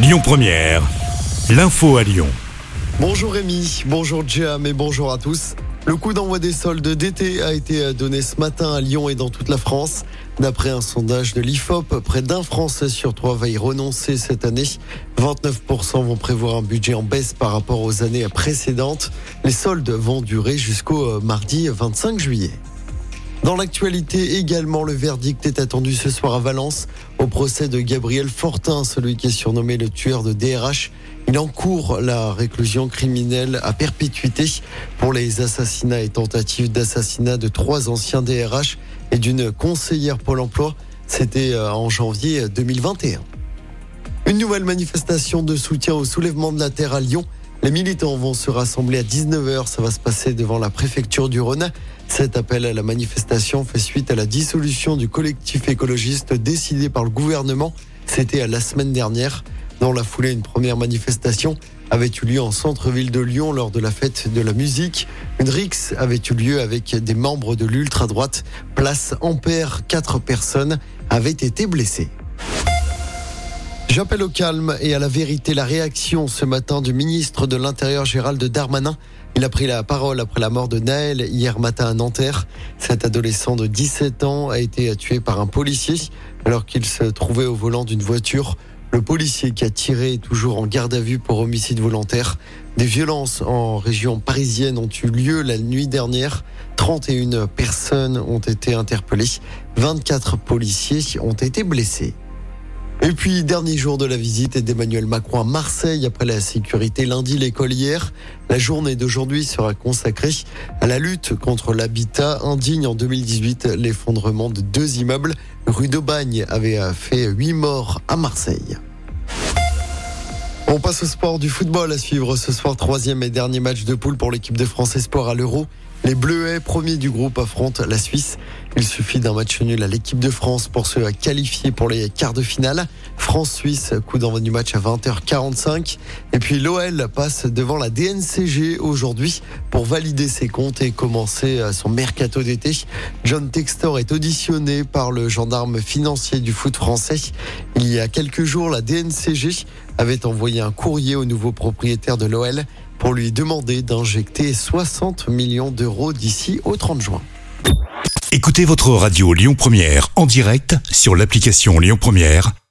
Lyon Première, l'info à Lyon. Bonjour Rémi, bonjour Jam et bonjour à tous. Le coup d'envoi des soldes d'été a été donné ce matin à Lyon et dans toute la France. D'après un sondage de l'IFOP, près d'un Français sur trois va y renoncer cette année. 29% vont prévoir un budget en baisse par rapport aux années précédentes. Les soldes vont durer jusqu'au mardi 25 juillet. Dans l'actualité également, le verdict est attendu ce soir à Valence au procès de Gabriel Fortin, celui qui est surnommé le tueur de DRH. Il encourt la réclusion criminelle à perpétuité pour les assassinats et tentatives d'assassinat de trois anciens DRH et d'une conseillère Pôle emploi. C'était euh, en janvier 2021. Une nouvelle manifestation de soutien au soulèvement de la terre à Lyon. Les militants vont se rassembler à 19h. Ça va se passer devant la préfecture du Rhône. Cet appel à la manifestation fait suite à la dissolution du collectif écologiste décidé par le gouvernement. C'était la semaine dernière. Dans la foulée, une première manifestation avait eu lieu en centre-ville de Lyon lors de la fête de la musique. Une rixe avait eu lieu avec des membres de l'ultra-droite. Place Ampère, quatre personnes avaient été blessées. J'appelle au calme et à la vérité la réaction ce matin du ministre de l'Intérieur Gérald Darmanin il a pris la parole après la mort de Naël hier matin à Nanterre. Cet adolescent de 17 ans a été tué par un policier alors qu'il se trouvait au volant d'une voiture. Le policier qui a tiré est toujours en garde à vue pour homicide volontaire. Des violences en région parisienne ont eu lieu la nuit dernière. 31 personnes ont été interpellées. 24 policiers ont été blessés. Et puis, dernier jour de la visite d'Emmanuel Macron à Marseille après la sécurité lundi, l'école hier. La journée d'aujourd'hui sera consacrée à la lutte contre l'habitat indigne. En 2018, l'effondrement de deux immeubles rue d'Aubagne avait fait huit morts à Marseille. On passe au sport du football à suivre ce soir, troisième et dernier match de poule pour l'équipe de France Espoir à l'Euro. Les Bleuets, premiers du groupe, affrontent la Suisse. Il suffit d'un match nul à l'équipe de France pour se qualifier pour les quarts de finale. France-Suisse, coup d'envoi du match à 20h45. Et puis l'OL passe devant la DNCG aujourd'hui pour valider ses comptes et commencer son mercato d'été. John Textor est auditionné par le gendarme financier du foot français. Il y a quelques jours, la DNCG avait envoyé un courrier au nouveau propriétaire de l'OL pour lui demander d'injecter 60 millions d'euros d'ici au 30 juin. Écoutez votre radio Lyon Première en direct sur l'application Lyon Première,